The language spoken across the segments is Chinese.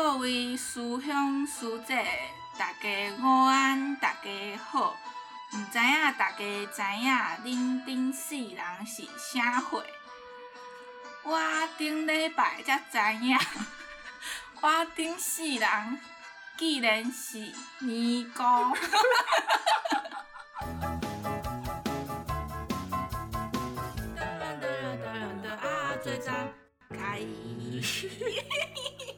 各位师兄师姐，大家午安，大家好。毋知影大家知影恁顶世人是啥货？我顶礼拜才知影，我顶世人既然是尼姑。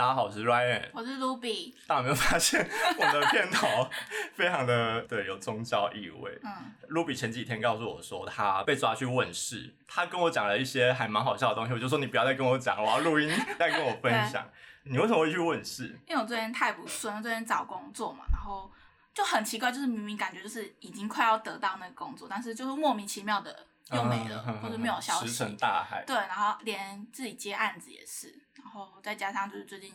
大家好，我是 Ryan，我是 Ruby。大家有没有发现 我的片头非常的对，有宗教意味？嗯，Ruby 前几天告诉我说他被抓去问事，他跟我讲了一些还蛮好笑的东西，我就说你不要再跟我讲，我要录音再跟我分享。你为什么会去问事？因为我最近太不顺，最近找工作嘛，然后就很奇怪，就是明明感觉就是已经快要得到那个工作，但是就是莫名其妙的又没了，嗯、或者没有消息，石沉大海。对，然后连自己接案子也是。然后再加上就是最近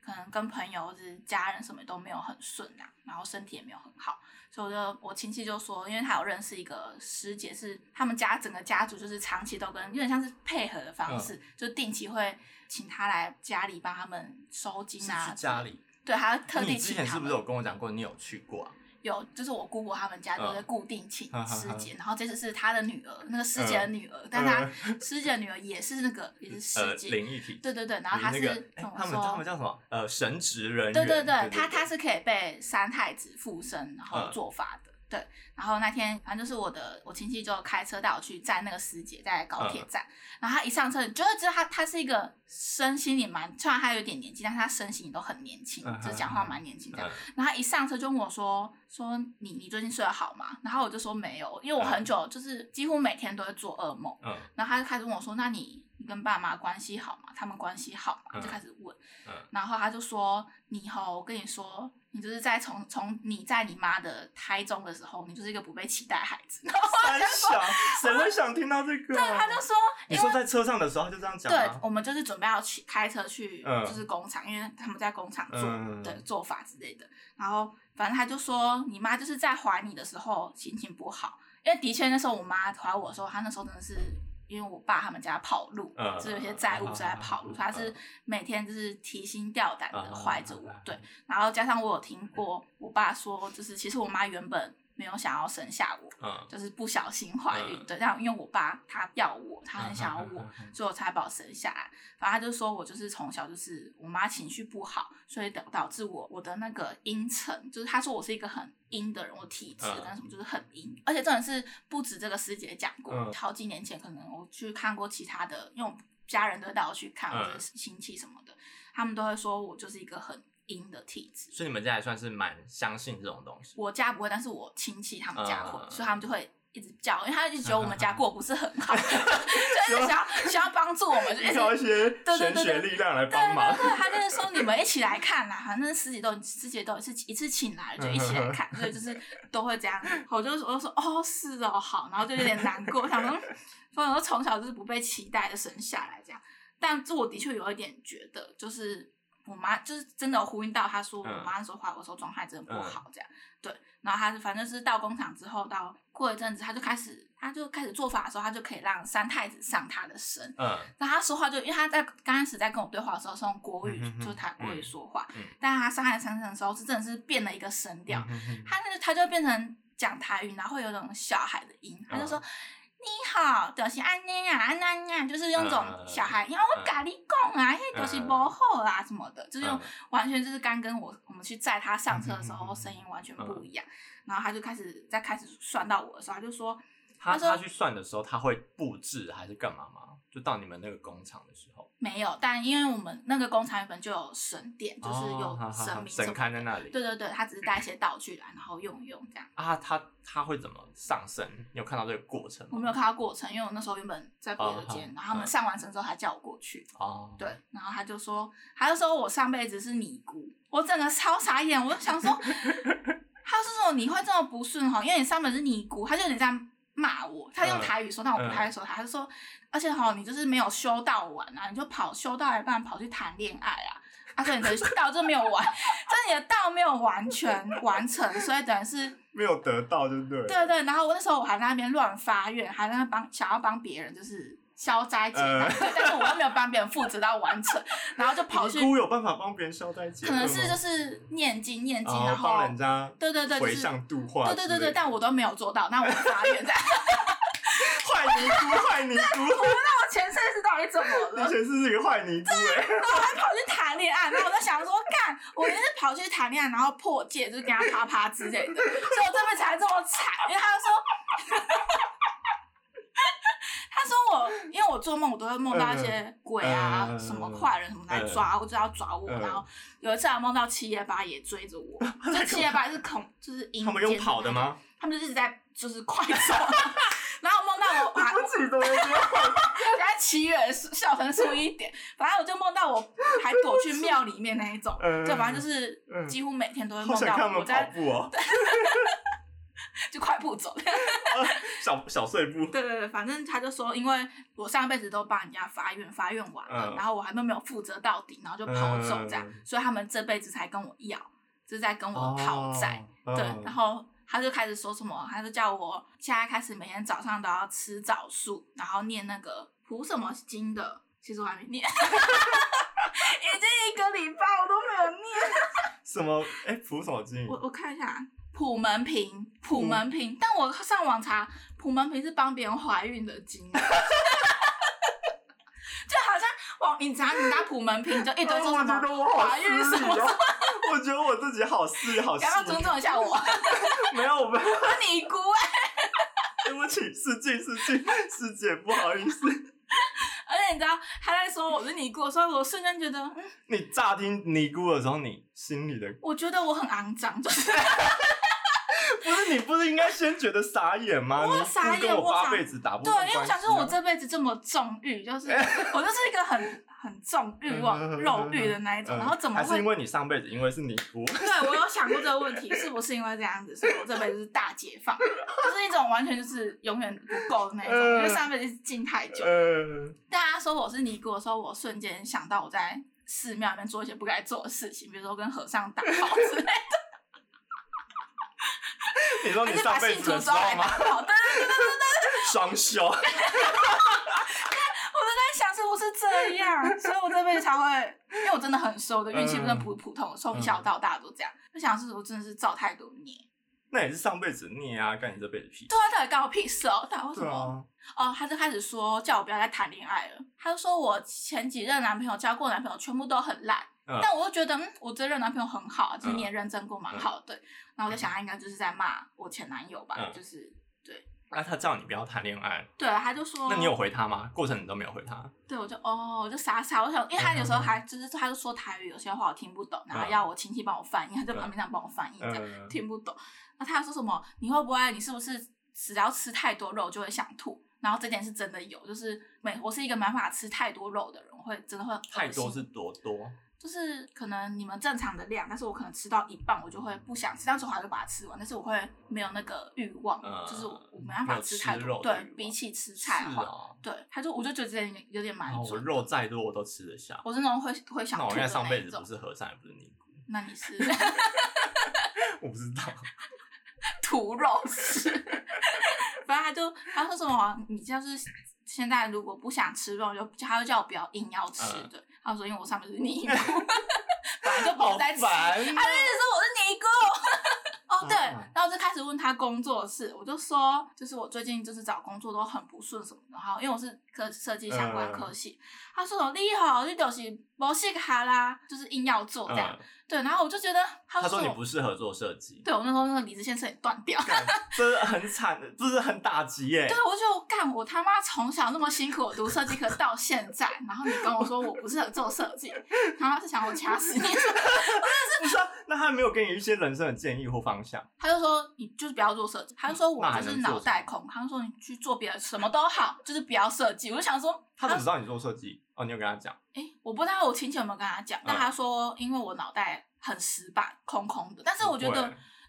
可能跟朋友或者家人什么都没有很顺啊，然后身体也没有很好，所以我就我亲戚就说，因为他有认识一个师姐，是他们家整个家族就是长期都跟有点像是配合的方式，嗯、就定期会请他来家里帮他们收金啊。是家里？对，他特地请他。你之前是不是有跟我讲过，你有去过啊？有，就是我姑姑他们家都在固定请师姐，然后这次是他的女儿，那个师姐的女儿，但他师姐的女儿也是那个也是师姐，灵异体，对对对，然后他是？他们他们叫什么？呃，神职人员。对对对，他他是可以被三太子附身，然后做法的。对，然后那天反正就是我的我亲戚就开车带我去载那个师姐在高铁站，嗯、然后他一上车，你就会知道他他是一个身心也蛮，虽然他有点年纪，但是他身形都很年轻，嗯、就讲话蛮年轻这样。嗯、然后他一上车就问我说说你你最近睡得好吗？然后我就说没有，因为我很久就是几乎每天都会做噩梦。嗯、然后他就开始问我说那你你跟爸妈关系好嘛？他们关系好嘛？就开始问。嗯、然后他就说你吼，我跟你说。你就是在从从你在你妈的胎中的时候，你就是一个不被期待的孩子。三小，谁会想听到这个？对，他就说，你说在车上的时候就这样讲。对，我们就是准备要去开车去，就是工厂，嗯、因为他们在工厂做的做法之类的。然后反正他就说，你妈就是在怀你的时候心情不好，因为的确那时候我妈怀我的时候，她那时候真的是。因为我爸他们家跑路，嗯、就是有些债务是在跑路，嗯、他是每天就是提心吊胆的怀着我，嗯、对。然后加上我有听过我爸说，就是其实我妈原本没有想要生下我，嗯、就是不小心怀孕，对。然后因为我爸他要我，他很想要我，嗯、所以我才把我生下来。反正他就说我就是从小就是我妈情绪不好，所以导导致我我的那个阴沉，就是他说我是一个很。阴的人，我体质但什么就是很阴，嗯、而且真的是不止这个师姐讲过，嗯、好几年前可能我去看过其他的，因为我家人都会带我去看，或者是亲戚什么的，嗯、他们都会说我就是一个很阴的体质。所以你们家还算是蛮相信这种东西？我家不会，但是我亲戚他们家会，嗯、所以他们就会。一直叫，因为他一直觉得我们家过不是很好，就是想要想要帮助我们，就找一些玄学力量来帮忙。对，他就是说你们一起来看啦，反正师姐都师姐都一次一次请来了就一起来看，所以就是都会这样。我就我就说哦是哦好，然后就有点难过，他们说我从小就是不被期待的生下来这样，但这我的确有一点觉得就是。我妈就是真的有呼应到，她说我妈那时候怀我的时候状态真的不好，这样、嗯、对。然后她反正是到工厂之后，到过一阵子，她就开始，她就开始做法的时候，她就可以让三太子上她的身。嗯。然后她说话就，因为她在刚开始在跟我对话的时候是用国语，就是台国语说话。嗯。但是她上她的身的时候，是真的是变了一个声调。嗯。她那个她就变成讲台语，然后会有那种小孩的音，她就说。嗯你好，就是安尼啊，安安啊，就是用这种小孩，因为、嗯、我跟你讲啊，嘿、嗯，就是不好啊什么的，就是用完全就是刚跟我我们去载他上车的时候声音完全不一样，嗯、然后他就开始在开始算到我的时候，他就说。他他去算的时候，他会布置还是干嘛吗？就到你们那个工厂的时候，没有。但因为我们那个工厂原本就有神殿，就是有神明神龛在那里。对对对，他只是带一些道具来，然后用用这样。啊，他他会怎么上身？你有看到这个过程吗？我没有看到过程，因为我那时候原本在别的间，然后他们上完身之后，还叫我过去。哦，对，然后他就说，他就说我上辈子是尼姑，我整个超傻眼，我就想说，他是说你会这么不顺哈？因为你上辈子是尼姑，他就有点这样。骂我，他用台语说，但我不太会说，他就说，而且哈，你就是没有修道完啊，你就跑修道一半跑去谈恋爱啊，啊，所以你的 道就没有完，就是你的道没有完全 完成，所以等于是没有得到，对不对？对对，然后我那时候我还在那边乱发愿，还在那帮想要帮别人，就是消灾解难，对，但是我又没有帮别人负责到完成，然后就跑去。尼姑有办法帮别人消灾解？可能是就是念经念经，然后帮人家对对对，回向度化，对对对对，但我都没有做到，那我发愿这样。坏尼姑，坏尼姑，我不知道我前世是到底怎么了？你前世是一个坏尼姑哎，然后我还跑去谈恋爱，然后我就想说，干，我就是跑去谈恋爱，然后破戒，就是跟他啪啪之类的，所以我这辈子才这么惨，因为他就说。他说我，因为我做梦我都会梦到一些鬼啊，呃、什么坏人什么来抓，我、呃、就要抓我。呃、然后有一次还梦到七爷八爷追着我，这七爷八爷是恐，就是阴间。他们用跑的吗？他们就一直在就是快走，然后梦到我，我还不起都现在七月笑成粗一点，反正我就梦到我还躲去庙里面那一种，呃、就反正就是几乎每天都会梦到我在。就快步走，小小碎步。对对对，反正他就说，因为我上辈子都帮人家发愿，发愿完了，嗯、然后我还都没有负责到底，然后就跑走这样，嗯、所以他们这辈子才跟我要，就是在跟我讨债。哦、对，然后他就开始说什么，他就叫我现在开始每天早上都要吃枣树，然后念那个普什么经的，其实我还没念，已经一个礼拜我都没有念。什么？哎，普什么经？我我看一下。普门平，普门品，嗯、但我上网查，普门平是帮别人怀孕的经，就好像网你查你拿普门品，就一堆说什么怀孕什么，我觉得我自己好私好，要不要尊重一下我？没有，我们尼姑哎，对不起，失敬失敬师姐，不好意思。而且你知道他在说我是尼姑，所以我瞬间觉得，嗯，你乍听尼姑的时候，你心里的，我觉得我很肮脏，就是。不是你不是应该先觉得傻眼吗？我傻眼，跟我八辈子打不、啊、对，因为我想说，我这辈子这么纵欲，就是 我就是一个很很重欲望、肉欲的那一种，然后怎么会？还是因为你上辈子因为是尼姑？对，我有想过这个问题，是不是因为这样子，所以我这辈子是大解放，就是一种完全就是永远不够的那种，因为上辈子是静太久。大家说我是尼姑的时候，我瞬间想到我在寺庙里面做一些不该做的事情，比如说跟和尚打炮之类的。你说你上辈子的时候吗？对对对对对对，双修。我都在想是不是这样，所以我这辈子才会，因为我真的很瘦，我的运气不是普普通，从小到大都这样。就想是我真的是造太多孽。那也是上辈子孽啊，干你这辈子屁事。对啊，到底干我屁事哦？他为什么？哦，他就开始说叫我不要再谈恋爱了。他就说我前几任男朋友交过男朋友全部都很烂。但我就觉得，嗯，我这任男朋友很好，就是你也认真过，蛮好的，对。然后我就想，他应该就是在骂我前男友吧，就是对。那他叫你不要谈恋爱。对，他就说。那你有回他吗？过程你都没有回他。对，我就哦，我就傻傻，我想，因为他有时候还就是，他就说台语，有些话我听不懂，然后要我亲戚帮我翻译，他在旁边这样帮我翻译，这样听不懂。那他说什么？你会不会？你是不是只要吃太多肉就会想吐？然后这点是真的有，就是没，我是一个没办法吃太多肉的人，我会真的会。太多是多多？就是可能你们正常的量，但是我可能吃到一半，我就会不想吃，但是我还会把它吃完，但是我会没有那个欲望，嗯、就是我没办法吃太多。对，比起吃菜的话，哦、对，他就我就觉得这点有点满足。我肉再多我都吃得下。我是那种会会想吐的那我应该上辈子不是和尚，也不是尼姑。那你是？我不知道。土肉吃。反正他就他说什么，你就是现在如果不想吃肉，就他就叫我不要硬要吃，嗯、对。他说：“因为我上面是尼姑，本来就不在吃。他就一直说我是尼姑。哦，对，然后就开始问他工作室，我就说，就是我最近就是找工作都很不顺什么的。然后因为我是科设计相关科系，嗯、他说你好，你就是不适合啦，就是硬要做这样。嗯、对，然后我就觉得他说，你不适合做设计。对，我那时候那个理智线也断掉，这是很惨的，这是很打击耶。对，我就干我他妈从小那么辛苦读设计课到现在，然后你跟我说我不适合做设计，然后他是想我掐死你。我真的是不是、啊？那他没有给你一些人生的建议或方向？他就说你就是不要做设计，他就说我就是脑袋空，他就说你去做别的什么都好，就是不要设计。我就想说，他怎么知道你做设计？哦，你有跟他讲？哎、欸，我不知道我亲戚有没有跟他讲，但他说因为我脑袋很死板，空空的。但是我觉得，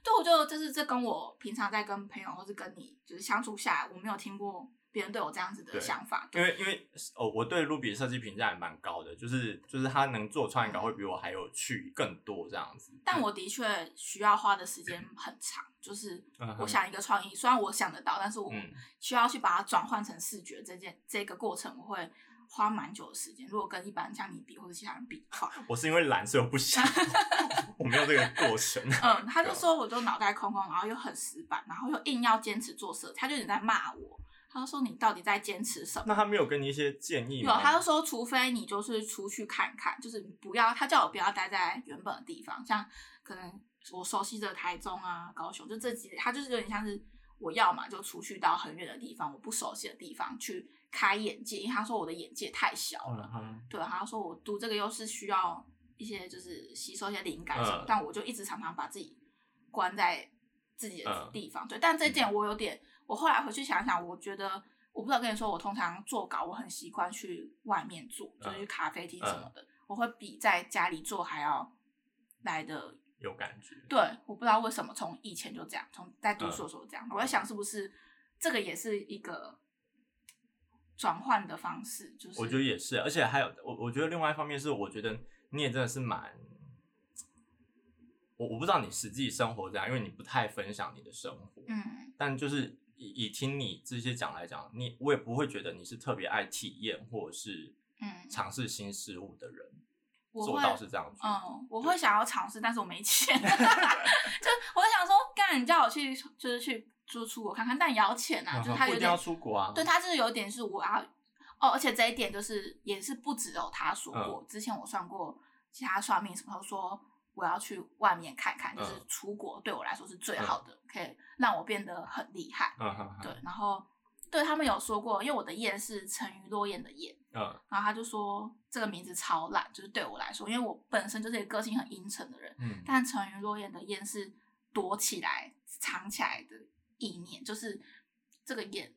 对，我就就是这跟我平常在跟朋友或是跟你就是相处下来，我没有听过别人对我这样子的想法。因为因为哦，我对 Ruby 的设计评价也蛮高的，就是就是他能做创意稿会比我还有趣更多这样子。但我的确需要花的时间很长，就是我想一个创意，虽然我想得到，但是我需要去把它转换成视觉这件这个过程，我会。花蛮久的时间，如果跟一般像你比或者其他人比的话，我是因为懒，所以我不想，我没有这个过程。嗯，他就说我就脑袋空空，然后又很死板，然后又硬要坚持做设计，他就一直在骂我。他就说你到底在坚持什么？那他没有给你一些建议吗？有，他就说除非你就是出去看看，就是不要，他叫我不要待在原本的地方，像可能我熟悉的台中啊、高雄，就这几，他就是有点像是我要嘛就出去到很远的地方，我不熟悉的地方去。开眼界，因为他说我的眼界太小了。嗯、对，他说我读这个又是需要一些就是吸收一些灵感什么，嗯、但我就一直常常把自己关在自己的地方。嗯、对，但这点我有点，我后来回去想想，我觉得我不知道跟你说，我通常做稿我很习惯去外面做，就是去咖啡厅什么的，嗯、我会比在家里做还要来的有感觉。对，我不知道为什么从以前就这样，从在读书的时候这样，嗯、我在想是不是这个也是一个。转换的方式就是，我觉得也是，而且还有我，我觉得另外一方面是，我觉得你也真的是蛮，我我不知道你实际生活怎样，因为你不太分享你的生活，嗯，但就是以以听你这些讲来讲，你我也不会觉得你是特别爱体验或者是嗯尝试新事物的人，我做到是这样子，嗯，我会想要尝试，但是我没钱，就我想说，干你叫我去，就是去。就出国看看，但也要钱啊！就是他有点要出国啊。对，他就是有点是我要哦，而且这一点就是也是不只有他说过。嗯、之前我算过其他算命什么，说我要去外面看看，就是出国对我来说是最好的，嗯、可以让我变得很厉害。对，然后对他们有说过，因为我的燕是沉鱼落雁的雁。嗯。然后他就说这个名字超烂，就是对我来说，因为我本身就是一个个性很阴沉的人。嗯。但沉鱼落雁的雁是躲起来、藏起来的。意念就是这个雁，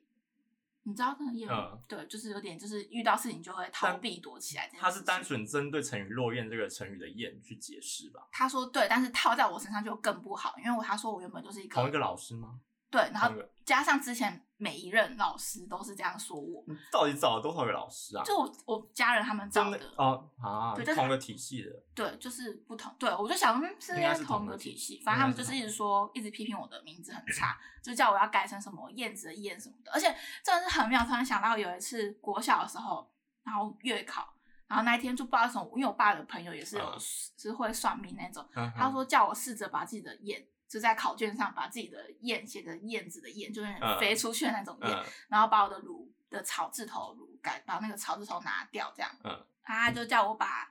你知道这个对，就是有点，就是遇到事情就会逃避躲起来。他是单纯针对成语落雁这个成语的雁去解释吧？他说对，但是套在我身上就更不好，因为我他说我原本就是一个同一个老师吗？对，然后加上之前每一任老师都是这样说我。你到底找了多少个老师啊？就我我家人他们找的哦啊，对，同个体系的。对，就是不同。对，我就想是应该是同个体系，反正他们就是一直说，一直批评我的名字很差，就叫我要改成什么燕子的燕什么的。而且真的是很妙，突然想到有一次国小的时候，然后月考，然后那一天就不知道什么，因为我爸的朋友也是有是会算命那种，他说叫我试着把自己的燕。就在考卷上把自己的燕写成燕子的燕，就是飞出去的那种燕，嗯、然后把我的卢的草字头卢改，把那个草字头拿掉，这样，嗯、他就叫我把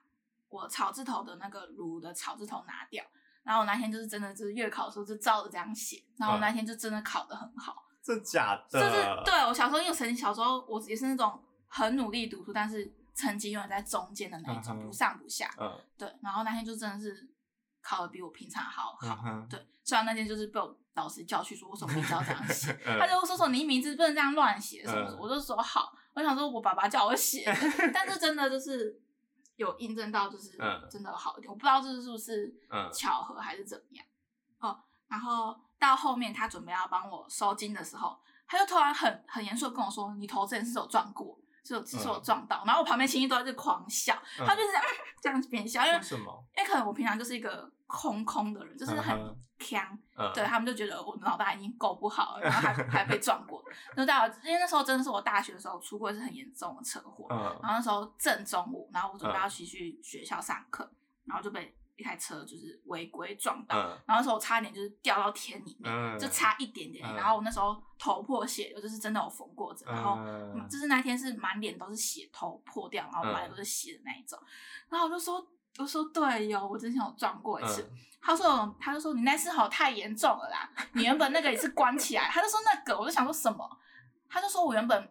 我草字头的那个卢的草字头拿掉，然后我那天就是真的就是月考的时候就照着这样写，然后我那天就真的考得很好，这假的？就是对我小时候因为曾经小时候我也是那种很努力读书，但是成绩永远在中间的那种，嗯、不上不下，嗯、对，然后那天就真的是。考的比我平常好好，嗯、对。虽然那天就是被我老师叫去说，为什么你要这样写？嗯、他就说说你名字不能这样乱写什么什么。嗯、我就说好，我想说我爸爸叫我写，但是真的就是有印证到，就是真的好一点。嗯、我不知道这是不是巧合还是怎么样。哦，然后到后面他准备要帮我收金的时候，他就突然很很严肃的跟我说：“你头之前是有撞过。”是只，是我撞到，然后我旁边亲戚都在这狂笑，他就是这样子边笑，因为什么？因为可能我平常就是一个空空的人，就是很锵，对他们就觉得我脑袋已经够不好了，然后还还被撞过，就到因为那时候真的是我大学的时候出过一次很严重的车祸，然后那时候正中午，然后我准备要骑去学校上课，然后就被。一台车就是违规撞到，嗯、然后那时候我差一点就是掉到田里面，嗯、就差一点点。嗯、然后我那时候头破血流，就是真的有缝过针。嗯、然后就是那天是满脸都是血，头破掉，然后满脸都是血的那一种。嗯、然后我就说，我说对哟，我之前有撞过一次。嗯、他说，他就说你那次好太严重了啦，你原本那个也是关起来。他就说那个，我就想说什么？他就说我原本。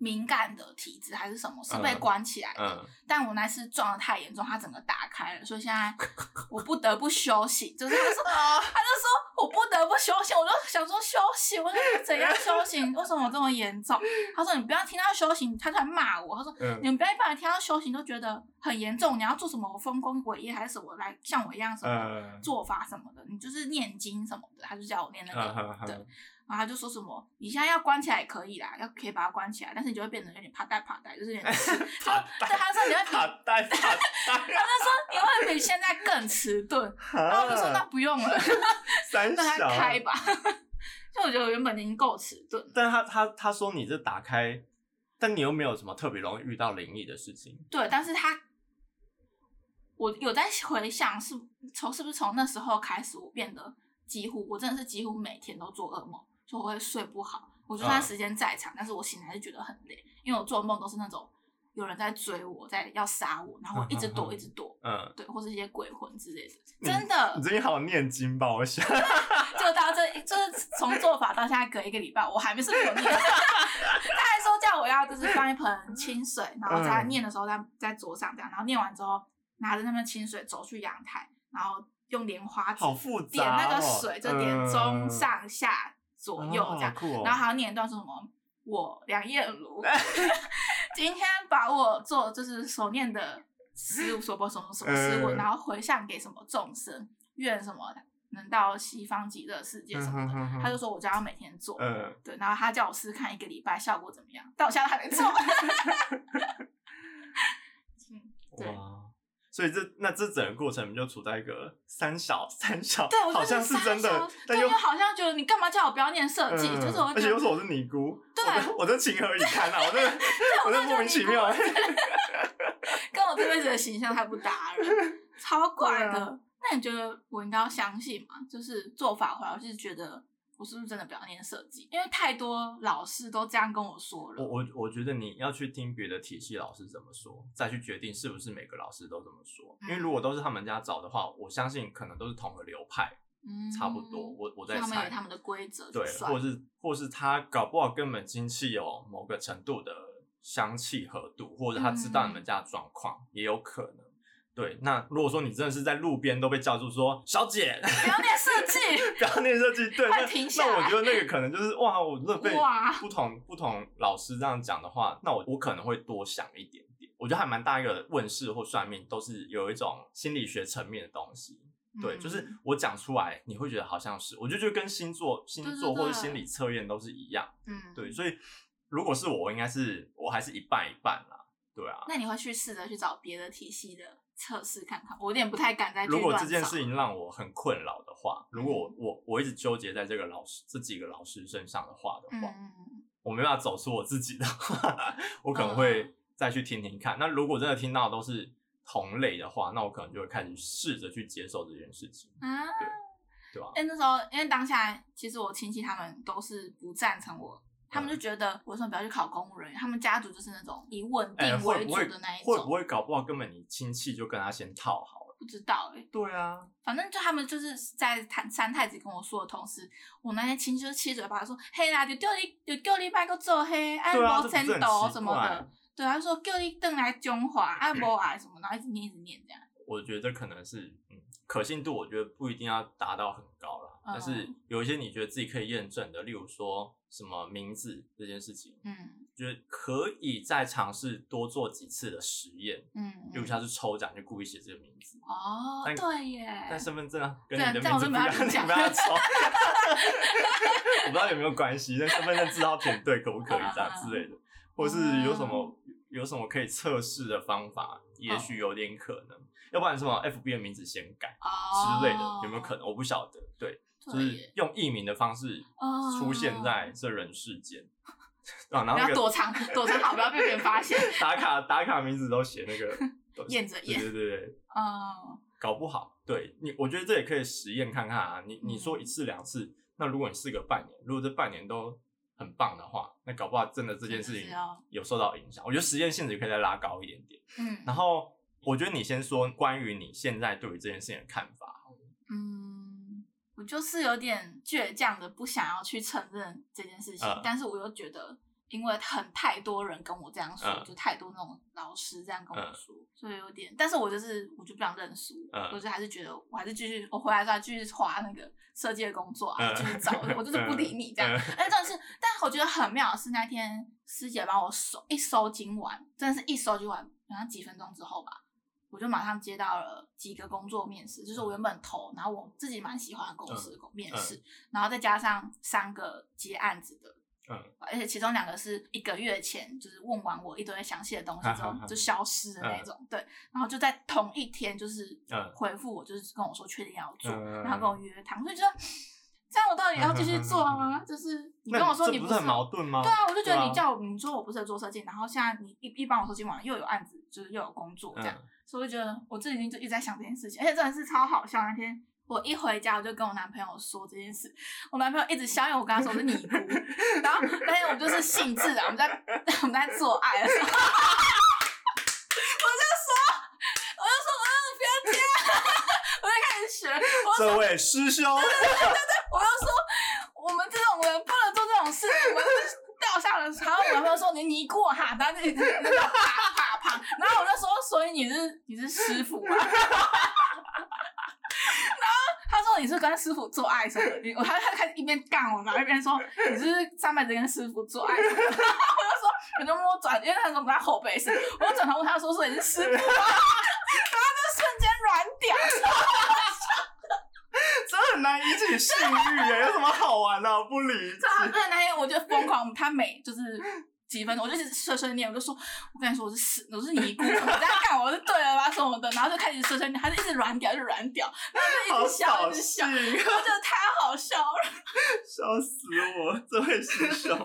敏感的体质还是什么，是被关起来的。嗯嗯、但我那次撞的太严重，它整个打开了，所以现在 我不得不休息。就是他说，他就说我不得不休息，我就想说休息，我说怎样休息？为什么我这么严重？他说你不要听到休息，他突然骂我。他说、嗯、你们不要一般人听到休息都觉得很严重，你要做什么丰功伟业还是什么来像我一样什么做法什么的，你就是念经什么的，他就叫我念那个。然后他就说什么，你现在要关起来也可以啦，要可以把它关起来，但是你就会变得有点怕带怕带，就是有点迟，就对他说你会 怕带怕呆，他就说你会比现在更迟钝，然后我就说那不用了，让他开吧。就我觉得我原本已经够迟钝，但他他他说你这打开，但你又没有什么特别容易遇到灵异的事情。对，但是他我有在回想是从是不是从那时候开始，我变得几乎我真的是几乎每天都做噩梦。就我会睡不好，我就算时间再长，嗯、但是我醒来就觉得很累，因为我做梦都是那种有人在追我，在要杀我，然后我一直躲，嗯、一直躲，嗯，对，或是一些鬼魂之类的，真的。你最近好念经吧？我想，就到这，就是从做法到现在隔一个礼拜，我还没是没有念。他还说叫我要就是放一盆清水，然后在念的时候在在桌上这样，然后念完之后拿着那盆清水走去阳台，然后用莲花好复杂、哦、点那个水，就点中上下。左右这样，哦哦、然后还要念一段说什么？我梁艳如 今天把我做就是所念的诗，所播什么什么诗文，嗯、然后回向给什么众生，愿什么能到西方极乐世界什么的。嗯、他就说我就要每天做，嗯、对，然后他叫我试试看一个礼拜效果怎么样，到现在还没做。嗯，对。所以这那这整个过程就处在一个三小三小，对，好像是真的，但又好像觉得你干嘛叫我不要念设计，就是我，而且又说我是尼姑，对，我真情何以堪啊，我真的，我真莫名其妙，跟我这辈子的形象太不搭了，超怪的。那你觉得我应该要相信吗？就是做法回来，我就是觉得。我是不是真的不要念设计？因为太多老师都这样跟我说了。我我我觉得你要去听别的体系老师怎么说，再去决定是不是每个老师都这么说。嗯、因为如果都是他们家找的话，我相信可能都是同个流派，嗯，差不多。我我在猜。他们有他们的规则，对，或是或是他搞不好根本精气有某个程度的相契合度，或者他知道你们家的状况，嗯、也有可能。对，那如果说你真的是在路边都被叫住说小姐，不要 念设计，不要念设计，对，快停。那我觉得那个可能就是哇，我真的被不同不同老师这样讲的话，那我我可能会多想一点点。我觉得还蛮大一个问世或算命都是有一种心理学层面的东西，对，嗯、就是我讲出来你会觉得好像是，我就觉得就跟星座、星座或者心理测验都是一样，嗯，对，所以如果是我，我应该是我还是一半一半啦，对啊。那你会去试着去找别的体系的？测试看看，我有点不太敢再。如果这件事情让我很困扰的话，如果我我我一直纠结在这个老师这几个老师身上的话的话，嗯、我没办法走出我自己的话，我可能会再去听听看。嗯、那如果真的听到都是同类的话，那我可能就会开始试着去接受这件事情。啊，对，对吧？哎，那时候因为当下其实我亲戚他们都是不赞成我。他们就觉得为什么不要去考公务人员？他们家族就是那种以稳定为主的那一种。会不会搞不好根本你亲戚就跟他先套好了？不知道哎。对啊，反正就他们就是在谈三太子跟我说的同时，我那些亲戚就七嘴八舌说：“嘿啦，就叫你就叫你别个做嘿，爱无前途什么的。”对，他说叫你等来中华，爱 无爱什么，然后一直念一直念这样。我觉得可能是嗯，可信度我觉得不一定要达到很高啦，但是有一些你觉得自己可以验证的，例如说。什么名字这件事情，嗯，觉得可以再尝试多做几次的实验，嗯，比如像是抽奖就故意写这个名字，哦，对耶，但身份证啊，跟你的名字不一样，你 不要抽，我不知道有没有关系，但身份证字号填对可不可以这样之类的，或是有什么有什么可以测试的方法，也许有点可能，要不然什么 FB 的名字先改之类的，有没有可能？我不晓得，对。就是用艺名的方式出现在这人世间，啊，然后要躲藏躲藏好，不要被别人发现。打卡打卡名字都写那个 验着验，对对对，哦，搞不好，对你，我觉得这也可以实验看看啊。你你说一次两次，那如果你试个半年，如果这半年都很棒的话，那搞不好真的这件事情有受到影响。我觉得实验性质可以再拉高一点点。嗯，然后我觉得你先说关于你现在对于这件事情的看法。嗯。我就是有点倔强的，不想要去承认这件事情，嗯、但是我又觉得，因为很太多人跟我这样说，嗯、就太多那种老师这样跟我说，嗯、所以有点，但是我就是，我就不想认输，嗯、我就还是觉得，我还是继续，我回来之后继续画那个设计的工作啊，继、嗯、续找，我就是不理你这样。哎、嗯，但是，但我觉得很妙的是那天师姐帮我收一收金完，真的是一收金完，好像几分钟之后吧，我就马上接到了几个工作面试，就是我原本投，然后我自己蛮喜欢的公司的面试，嗯。嗯、然后再加上三个接案子的，嗯，而且其中两个是一个月前就是问完我一堆详细的东西之后就消失的那种，嗯、对，然后就在同一天就是回复我，就是跟我说确定要做，嗯、然后跟我约谈，所以就。这样我到底要继续做吗？就是你跟我说你不是很矛盾吗？对啊，我就觉得你叫我，你说我不是做设计，然后现在你一一帮我设计完又有案子，就是又有工作这样，所以我就觉得我自己就一直在想这件事情，而且真的是超好笑。那天我一回家我就跟我男朋友说这件事，我男朋友一直笑，因为我跟他说是尼姑，然后那天我就是兴致啊，我们在我们在做爱的时候，我就说我就说我就说不要接，我在开始学，这位师兄。对对对对我就说，我们这种人不能做这种事。我们掉下了，然后我男朋友说你尼姑哈，他自己那个啪啪啪。然后我就说，所以你是你是师傅吗？然后他说你是跟师傅做爱什么的。我他他开始一边干我，然后一边说你是上辈子跟师傅做爱什么。然后我就说，我就摸转，因为他说在后背是，我就转头问他说，说你是师傅吗？然后就瞬间软掉。性欲耶，有什么好玩的？不理 智。对，那天我就疯狂，他每就是几分钟，我就一直碎碎念，我就说，我跟你说我是我是尼姑，我在干我是对了吧什么的，然后就开始碎碎念，他就一直软屌，就软屌，然后就一直笑，一直笑，我觉得太好笑了，笑死我，这位师兄。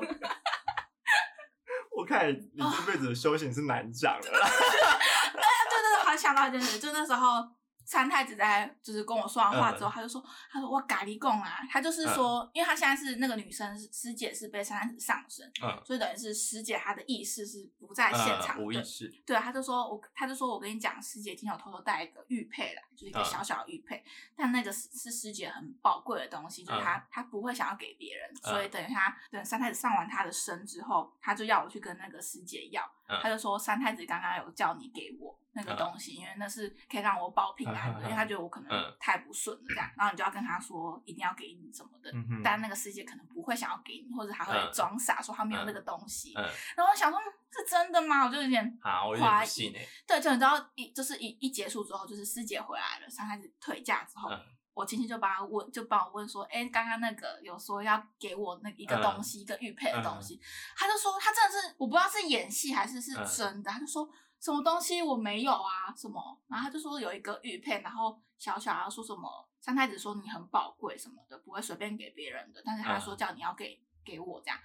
我看你这辈子的修行是难讲的。对对对，还想到一件事，就那时候。三太子在就是跟我说完话之后，他就说：“他说我咖喱贡啊，他就是说，因为他现在是那个女生师姐是被三太子上身，所以等于是师姐她的意识是不在现场，无意识。对，他就说我，他就说我跟你讲，师姐今天有偷偷带一个玉佩来，就是一个小小的玉佩，但那个是是师姐很宝贵的东西，就是他他不会想要给别人，所以等一下等三太子上完她的身之后，他就要我去跟那个师姐要，他就说三太子刚刚有叫你给我。”那个东西，因为那是可以让我保平安的，因为他觉得我可能太不顺了这样，然后你就要跟他说一定要给你什么的，但那个师姐可能不会想要给你，或者还会装傻说他没有那个东西，然后我想说是真的吗？我就有点怀疑。对，就你知道一就是一一结束之后，就是师姐回来了，三太子退嫁之后，我亲戚就帮他问，就帮我问说，哎，刚刚那个有说要给我那一个东西，一个玉佩的东西，他就说他真的是我不知道是演戏还是是真的，他就说。什么东西我没有啊？什么？然后他就说有一个玉佩，然后小小要说什么？三太子说你很宝贵什么的，不会随便给别人的。但是他说叫你要给给我这样，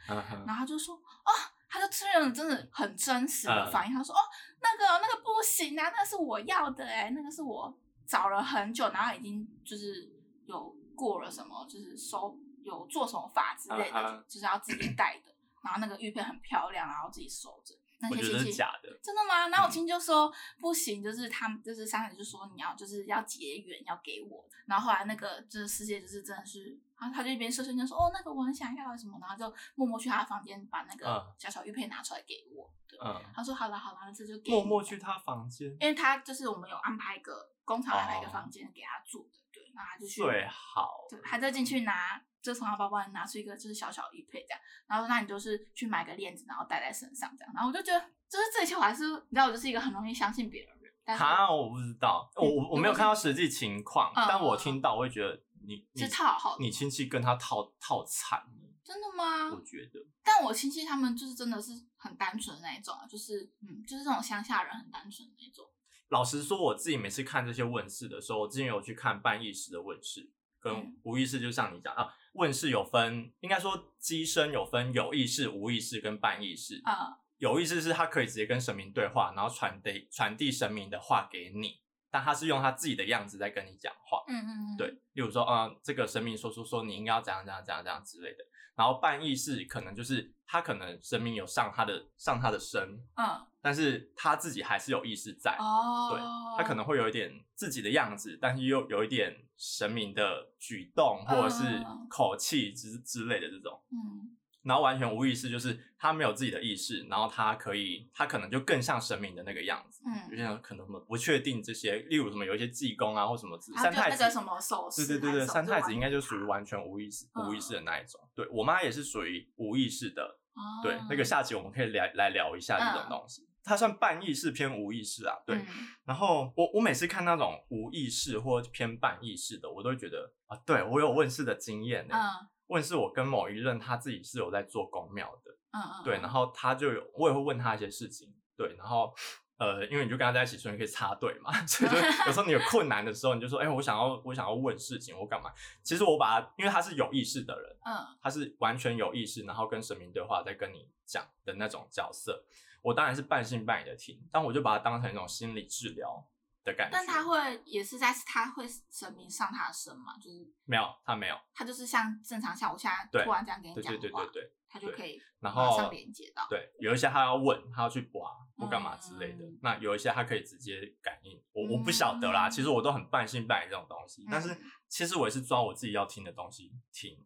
然后他就说哦，他就出现了真的很真实的反应。他说哦，那个那个不行啊，那是我要的哎，那个是我找了很久，然后已经就是有过了什么，就是收有做什么法之类的，就是要自己带的。然后那个玉佩很漂亮，然后自己收着。那些亲戚假的，真的吗？然后我亲戚就说、嗯、不行，就是他们就是三太子就说你要就是要结缘要给我。然后后来那个就是师姐就是真的是，然后他就一边说说就说哦那个我很想要什么，然后就默默去他的房间把那个小小玉佩拿出来给我。对，嗯、他说好了好了，这就给默默去他房间，因为他就是我们有安排一个工厂安排一个房间给他住的，对，他就去最好，对，他就进去拿。就从他包包里拿出一个就是小小玉佩这样，然后说那你就是去买个链子，然后戴在身上这样，然后我就觉得就是这一切我还是你知道我就是一个很容易相信别人的人。哈，我不知道，我我我没有看到实际情况，嗯、但我听到我会觉得你是套好，你亲戚跟他套套惨。真的吗？我觉得，但我亲戚他们就是真的是很单纯的那一种，就是嗯，就是这种乡下人很单纯的那种。老实说，我自己每次看这些问世的时候，我之前有去看半意识的问世。跟无意识就像你讲啊，问世有分，应该说机身有分有意识、无意识跟半意识啊。有意识是他可以直接跟神明对话，然后传递传递神明的话给你，但他是用他自己的样子在跟你讲话。嗯嗯嗯。对，例如说，嗯，这个神明说说说你应该要怎样怎样怎样怎样之类的。然后半意识可能就是他可能神明有上他的上他的身，嗯。但是他自己还是有意识在，oh. 对，他可能会有一点自己的样子，但是又有一点神明的举动或者是口气之之类的这种，嗯，uh. 然后完全无意识，就是他没有自己的意识，然后他可以，他可能就更像神明的那个样子，嗯，有些人可能不确定这些，例如什么有一些济公啊或什么子，三太子什么手势，对对对对，三太子应该就属于完全无意识、无意识的那一种，对，我妈也是属于无意识的，oh. 对，那个下集我们可以来来聊一下这种东西。它算半意识偏无意识啊，对。嗯、然后我我每次看那种无意识或偏半意识的，我都会觉得啊，对我有问世的经验呢。嗯。问是我跟某一任他自己是有在做公庙的，嗯嗯。对，然后他就有，我也会问他一些事情，对，然后呃，因为你就跟他在一起，所以你可以插队嘛，所以就 有时候你有困难的时候，你就说，哎、欸，我想要我想要问事情，我干嘛？其实我把他，因为他是有意识的人，嗯，他是完全有意识，然后跟神明对话，在跟你讲的那种角色。我当然是半信半疑的听，但我就把它当成一种心理治疗的感觉。但他会也是在他会神明上他的身嘛？就是没有，他没有，他就是像正常像我现在突然这样跟你讲话，对对对对对，他就可以然后连接到。对，有一些他要问，他要去刮或干嘛之类的。嗯、那有一些他可以直接感应，我我不晓得啦。嗯、其实我都很半信半疑这种东西，嗯、但是其实我也是抓我自己要听的东西听。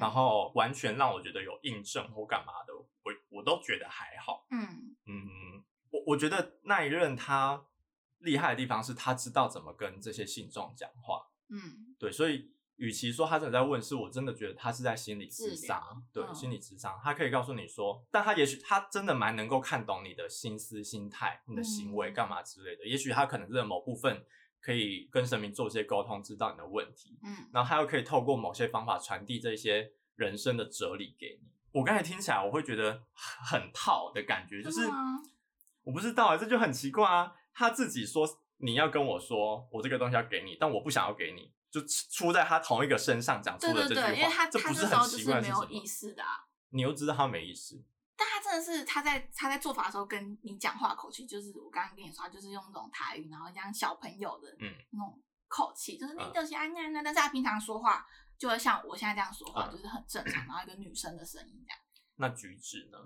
然后完全让我觉得有印证或干嘛的，我我都觉得还好。嗯嗯，我我觉得那一任他厉害的地方是他知道怎么跟这些信众讲话。嗯，对，所以与其说他真的在问是，我真的觉得他是在心理智商。对，嗯、心理智商，他可以告诉你说，但他也许他真的蛮能够看懂你的心思、心态、你的行为干嘛之类的。嗯、也许他可能是某部分。可以跟神明做一些沟通，知道你的问题，嗯，然后他又可以透过某些方法传递这些人生的哲理给你。我刚才听起来，我会觉得很套的感觉，就是我不知道啊，这就很奇怪啊。他自己说你要跟我说，我这个东西要给你，但我不想要给你，就出在他同一个身上讲出的这句话，因为他这不是很奇怪，是没有意思的啊。你又知道他没意思。但他真的是他在他在做法的时候跟你讲话口气，就是我刚刚跟你说，他就是用那种台语，然后讲小朋友的那种口气，嗯、就是你就是安安那，但是他平常说话就会像我现在这样说话，嗯、就是很正常，然后一个女生的声音这样。那举止呢？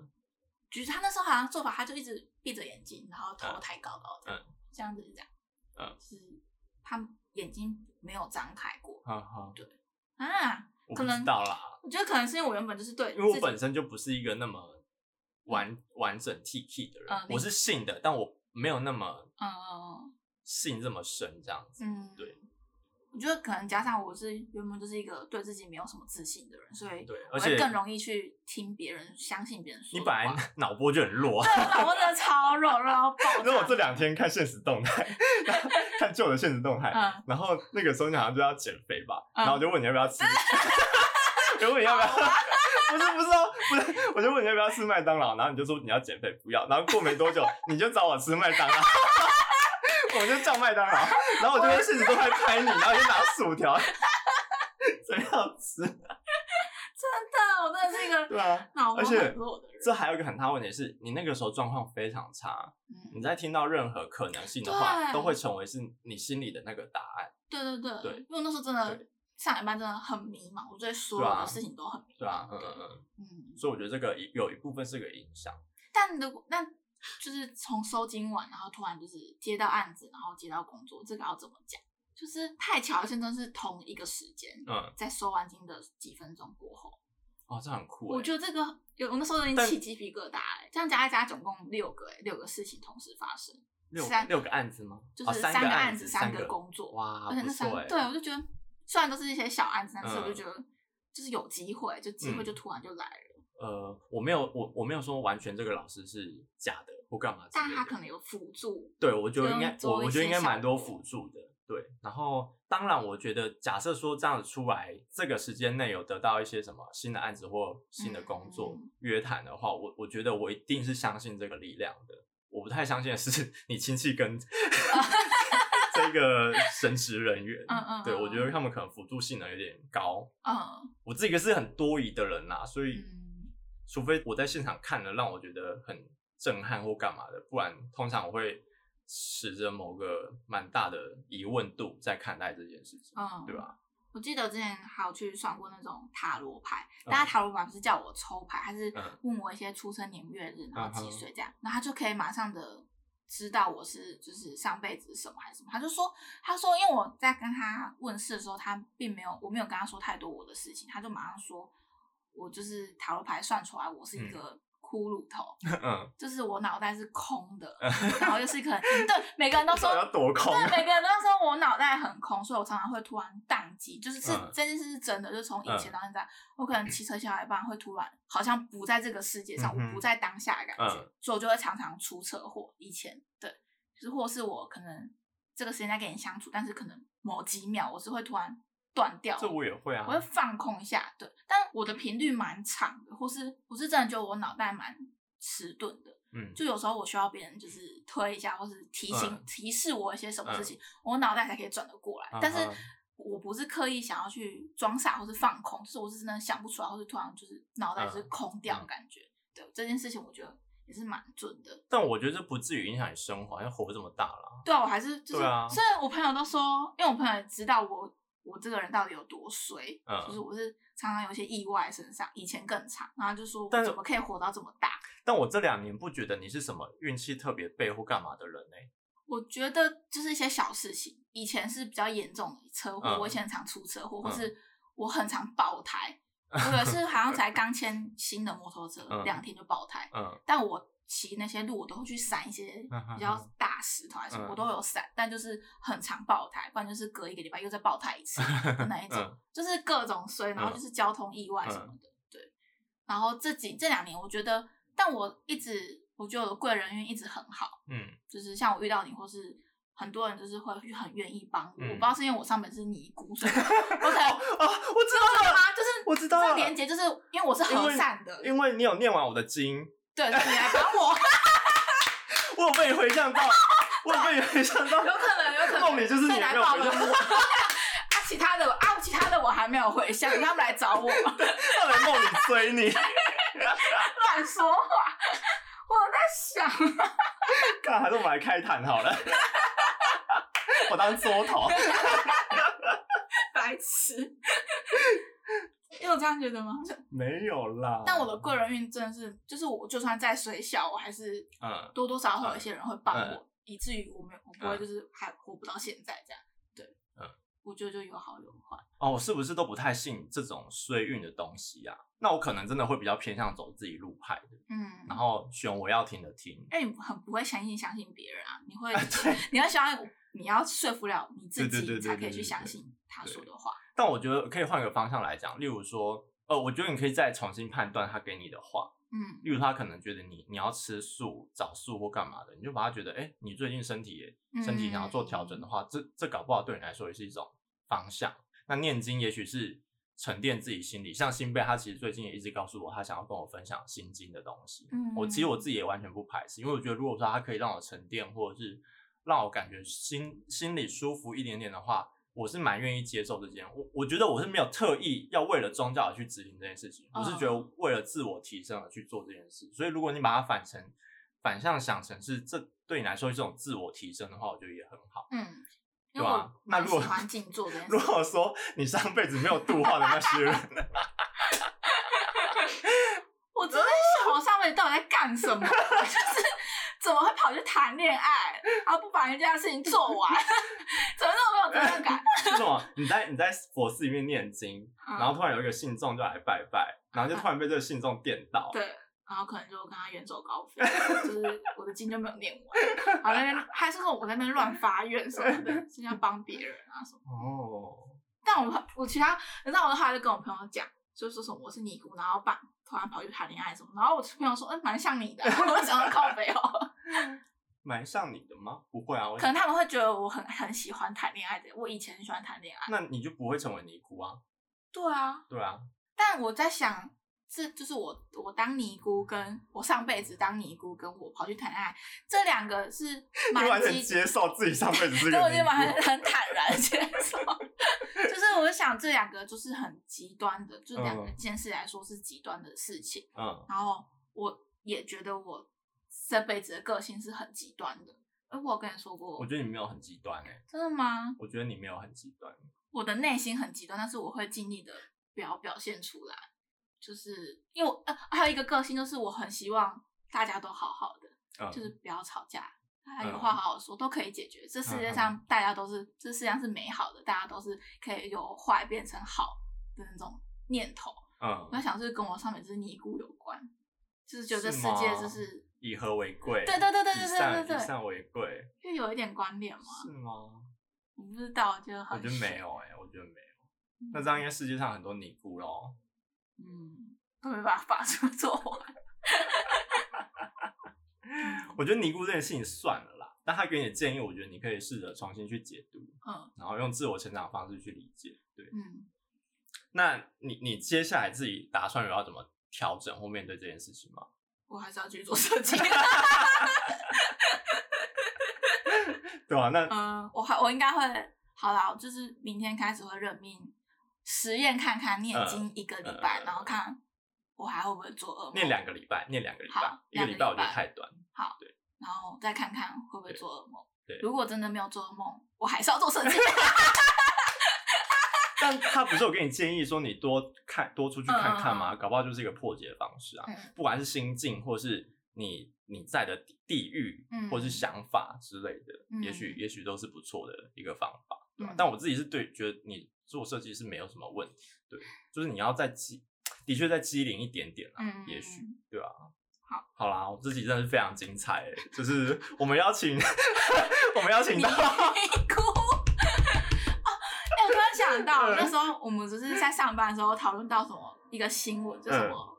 举止他那时候好像做法，他就一直闭着眼睛，然后头抬高高的，嗯、这样子是这样，嗯，是他眼睛没有张开过，嗯嗯、对啊，可能我觉得可能是因为我原本就是对，因为我本身就不是一个那么。完完整 T K 的人，嗯、我是信的，但我没有那么嗯信这么深这样子。嗯，对。我觉得可能加上我是原本就是一个对自己没有什么自信的人，所以对，而且更容易去听别人，相信别人说。你本来 脑波就很弱，对，脑波真的超弱，弱到爆。因为我这两天看现实动态，看旧的现实动态，嗯、然后那个时候你好像就要减肥吧，嗯、然后我就问你要不要吃，就问你要不要。不是不是哦，不是，我就问你要不要吃麦当劳，然后你就说你要减肥，不要。然后过没多久，你就找我吃麦当劳，我就叫麦当劳，然后我就在限时动态拍你，然后就拿薯条，真好吃。真的，我真的是一个对啊，而且这还有一个很大问题是，你那个时候状况非常差，嗯、你在听到任何可能性的话，都会成为是你心里的那个答案。对对对，对，因为那时候真的。上一班真的很迷茫，我对所有的事情都很迷茫。对啊，对啊，嗯嗯嗯，嗯，所以我觉得这个有一部分是个影响。但如果那就是从收金完，然后突然就是接到案子，然后接到工作，这个要怎么讲？就是太巧了，现在是同一个时间，嗯，在收完金的几分钟过后，哦，这很酷。我觉得这个有，我那时候已经起鸡皮疙瘩哎。但这样加一加，总共六个哎，六个事情同时发生，六三六个案子吗？就是三个案子，三个工作，哇，而且那三个对我就觉得。虽然都是一些小案子，但是我就觉得就是有机会，就机会就突然就来了。呃，我没有，我我没有说完全这个老师是假的或干嘛，但他可能有辅助。对，我觉得应该，我我觉得应该蛮多辅助的。对，然后当然，我觉得假设说这样子出来，这个时间内有得到一些什么新的案子或新的工作约谈的话，我我觉得我一定是相信这个力量的。我不太相信的是 你亲戚跟。这个神职人员，嗯嗯，对，我觉得他们可能辅助性能有点高，嗯，我自己是很多疑的人呐，所以除非我在现场看了让我觉得很震撼或干嘛的，不然通常我会持着某个蛮大的疑问度在看待这件事情，嗯，对吧？我记得之前还有去算过那种塔罗牌，但他塔罗牌不是叫我抽牌，他是问我一些出生年月日，然后几岁这样，然后他就可以马上的。知道我是就是上辈子什么还是什么，他就说，他说，因为我在跟他问事的时候，他并没有，我没有跟他说太多我的事情，他就马上说，我就是塔罗牌算出来，我是一个骷髅头，嗯，就是我脑袋是空的，然后就是可能对每个人都说 要多空，对每个人都说我脑袋很空，所以我常常会突然宕机，就是是、嗯、这件事是真的，就从以前到现在，嗯、我可能骑车下来一半会突然好像不在这个世界上，嗯、我不在当下的感觉，嗯、所以我就会常常出车祸。以前对，就是或是我可能这个时间在跟你相处，但是可能某几秒我是会突然断掉，这我也会啊，我会放空一下，对，但我的频率蛮长的，或是我是真的觉得我脑袋蛮迟钝的。嗯，就有时候我需要别人就是推一下，或是提醒、嗯、提示我一些什么事情，嗯、我脑袋才可以转得过来。嗯、但是我不是刻意想要去装傻或是放空，就是我是真的想不出来，或是突然就是脑袋是空掉的感觉。嗯、对这件事情，我觉得也是蛮准的。但我觉得这不至于影响你生活，因为活这么大了。对啊，我还是就是，啊、虽然我朋友都说，因为我朋友也知道我。我这个人到底有多衰？嗯、就是我是常常有一些意外身上，以前更长，然后就说我怎么可以活到这么大？但我这两年不觉得你是什么运气特别背或干嘛的人呢、欸？我觉得就是一些小事情，以前是比较严重的车祸，嗯、我以前很常出车祸，或是我很常爆胎，嗯、我也是好像才刚签新的摩托车，两、嗯、天就爆胎，嗯、但我。骑那些路，我都会去闪一些比较大石头还是什么，嗯、我都有闪，但就是很常爆胎，不然就是隔一个礼拜又再爆胎一次 的那一种，嗯、就是各种衰，然后就是交通意外什么的，嗯、对。然后这几这两年，我觉得，但我一直我觉得我的贵人运一直很好，嗯，就是像我遇到你，或是很多人就是会很愿意帮我，嗯、我不知道是因为我上本是尼姑，所以 我可能啊，我知道了吗？就是我知道了，连接就是因为我是和善的，因，因为你有念完我的经。对，你来帮我。我有被你回想到，我有被你回想到。有可能，有可能。梦里就是你没有回想我。啊，其他的啊，其他的我还没有回想，他们来找我。他来梦里追你。乱说话，我在想。看，还是我们来开坛好了。我当桌头。白痴。你有这样觉得吗？没有啦。但我的贵人运真的是，就是我就算再水小，我还是嗯多多少少会有一些人会帮我，以至于我没有，我不会就是还活不到现在这样。对，嗯，我觉得就有好有坏。哦，我是不是都不太信这种衰运的东西啊？那我可能真的会比较偏向走自己路派的，嗯，然后选我要听的听。哎，你很不会相信相信别人啊？你会，你要相信，你要说服了你自己，才可以去相信他说的话。但我觉得可以换个方向来讲，例如说，呃，我觉得你可以再重新判断他给你的话，嗯，例如他可能觉得你你要吃素、找素或干嘛的，你就把他觉得，哎，你最近身体也身体想要做调整的话，嗯、这这搞不好对你来说也是一种方向。那念经也许是沉淀自己心里，像新贝他其实最近也一直告诉我，他想要跟我分享心经的东西。嗯，我其实我自己也完全不排斥，因为我觉得如果说他可以让我沉淀，或者是让我感觉心心里舒服一点点的话。我是蛮愿意接受这件，我我觉得我是没有特意要为了宗教而去执行这件事情，我是觉得为了自我提升而去做这件事。所以如果你把它反成反向想成是这对你来说是这种自我提升的话，我觉得也很好。嗯，对吧？那如果如果说你上辈子没有度化的那些人，我真的想我上辈子到底在干什么？就是。怎么会跑去谈恋爱，而不把人家的事情做完？怎么那么没有感？是什么？你在你在佛寺里面念经，嗯、然后突然有一个信众就来拜拜，然后就突然被这个信众电到。对，然后可能就跟他远走高飞，就是我的经就没有念完。然后那边还是说我在那边乱发愿什么的，是要帮别人啊什么。哦。但我我其他，你知道我后来就跟我朋友讲，就说什么我是尼姑，然后办。突然跑去谈恋爱什么，然后我朋友说，嗯，蛮像你的，我想要靠北哦。蛮像你的吗？不会啊，可能他们会觉得我很很喜欢谈恋爱的，我以前很喜欢谈恋爱。那你就不会成为尼姑啊？对啊，对啊。但我在想。是，就是我，我当尼姑，跟我上辈子当尼姑，跟我跑去谈恋爱，这两个是 蛮完全接受自己上辈子是个尼姑，我就蛮很坦然接受。就是我想这两个就是很极端的，就两个件事来说是极端的事情。嗯，然后我也觉得我这辈子的个性是很极端的。而我跟你说过，我觉得你没有很极端哎、欸。真的吗？我觉得你没有很极端。我的内心很极端，但是我会尽力的表表现出来。就是因为我呃还有一个个性，就是我很希望大家都好好的，嗯、就是不要吵架，大家有话好好说，嗯、都可以解决。这世界上大家都是，嗯、这世界上是美好的，大家都是可以由坏变成好的那种念头。嗯，我在想是跟我上面是尼姑有关，就是觉得世界就是以和为贵，对对对对对对对对，以善为贵，就有一点观点吗？是吗？我不知道，我觉得我觉得没有哎、欸，我觉得没有。嗯、那这样，应该世界上很多尼姑咯。嗯，都没办法把书做完。我觉得尼姑这件事情算了啦，但他给你的建议，我觉得你可以试着重新去解读，嗯，然后用自我成长的方式去理解，对，嗯。那你你接下来自己打算有要怎么调整或面对这件事情吗？我还是要去做设计。对啊，那嗯，我还我应该会好啦，就是明天开始会任命实验看看念经一个礼拜，嗯、然后看我还会不会做噩梦。念两个礼拜，念两个礼拜，一个礼拜我觉得太短。好，对，然后再看看会不会做噩梦。对，如果真的没有做噩梦，我还是要做设计。但他不是有给你建议说你多看多出去看看吗？嗯、搞不好就是一个破解的方式啊。嗯、不管是心境，或是你你在的地域，嗯、或是想法之类的，嗯、也许也许都是不错的一个方法，对吧？嗯、但我自己是对觉得你做设计是没有什么问题，对，就是你要再机，的确再机灵一点点啊，嗯、也许对吧？好，好啦，我自己真的是非常精彩，就是我们邀请 我们邀请到。到，那时候我们只是在上班的时候讨论到什么一个新闻，就什么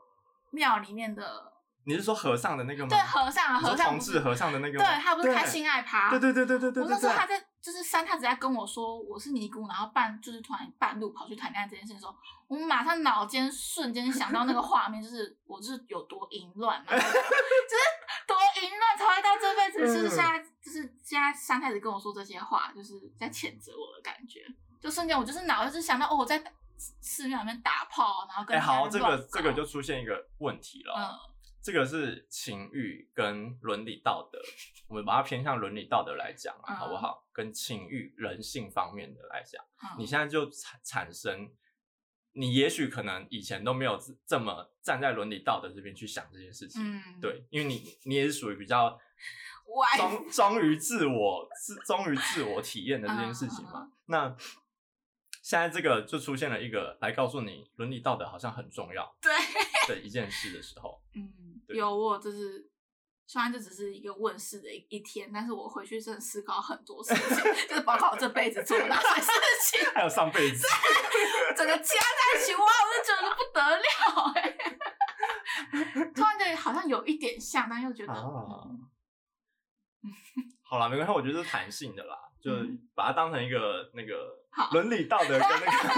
庙里面的。你是说和尚的那个吗？对，和尚，和尚，同志和尚的那个。对，他不是开性爱趴。对对对对对对。我那时候他在就是三，太子在跟我说我是尼姑，然后半就是突然半路跑去谈恋爱这件事情的时候，我们马上脑间瞬间想到那个画面，就是我就是有多淫乱，然 后就是多淫乱才会到这辈子，就是现在就是现在三太子跟我说这些话，就是在谴责我的感觉。就瞬间，我就是脑子想到哦，我在寺庙里面打炮，然后跟哎、欸、好，这个这个就出现一个问题了。嗯，这个是情欲跟伦理道德，我们把它偏向伦理道德来讲啊，嗯、好不好？跟情欲人性方面的来讲，嗯、你现在就产产生，你也许可能以前都没有这么站在伦理道德这边去想这件事情，嗯，对，因为你你也是属于比较忠歪忠于自我自忠于自我体验的这件事情嘛，嗯、那。现在这个就出现了一个来告诉你伦理道德好像很重要对的一件事的时候，嗯，有我就是虽然这只是一个问世的一一天，但是我回去真的思考很多事情，就是包括我这辈子做的哪些事情，还有上辈子，整个加在一起，哇，我就觉得不得了哎，突然间好像有一点像，但又觉得，好了，没关系，我觉得是弹性的啦，就把它当成一个那个。伦理道德跟那个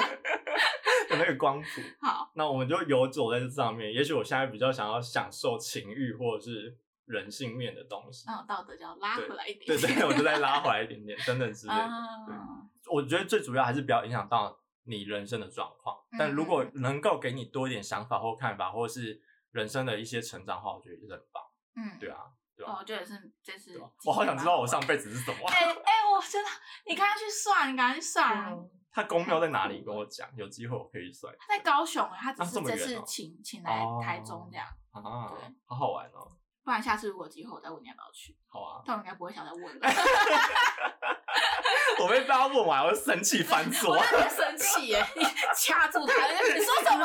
的那个光谱，好，那我们就游走在这上面。也许我现在比较想要享受情欲或者是人性面的东西，那我道德就要拉回来一点，对，对对，我就再拉回来一点点，等等之类的。Uh、我觉得最主要还是不要影响到你人生的状况。嗯、但如果能够给你多一点想法或看法，或是人生的一些成长的话，我觉得也是很棒。嗯，对啊。对哦，我觉得是，这是。我好想知道我上辈子是什么。哎哎、欸欸，我真的你赶快去算，你赶快去算。嗯、他公庙在哪里？跟我讲，有机会我可以去算。他在高雄，他只是这次请请来台中这样。啊，对，好好玩哦。不然下次如果有机会，我再问你要不要去。好啊。但我应该不会想再问了。我被大家问完，我就生气 翻桌。我有点生气耶！你掐住他，你说什么？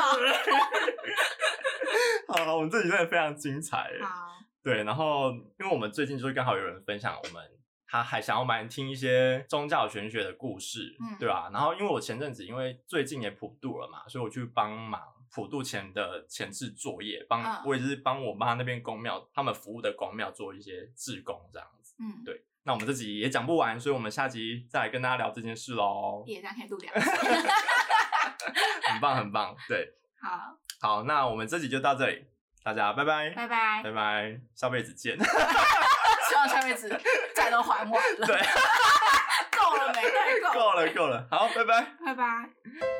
好，我们这集真的非常精彩。好。对，然后因为我们最近就是刚好有人分享，我们他还想要蛮听一些宗教玄学的故事，嗯，对吧？然后因为我前阵子因为最近也普渡了嘛，所以我去帮忙普渡前的前置作业，帮、嗯、我也是帮我妈那边公庙他们服务的公庙做一些志工这样子，嗯，对。那我们这集也讲不完，所以我们下集再来跟大家聊这件事喽。也这样可以录两集，很棒很棒，对，好，好，那我们这集就到这里。大家拜拜，拜拜，拜拜，下辈子见。希望下辈子债都还完了。对，够了没？够了，够了，够了。好，拜拜，拜拜。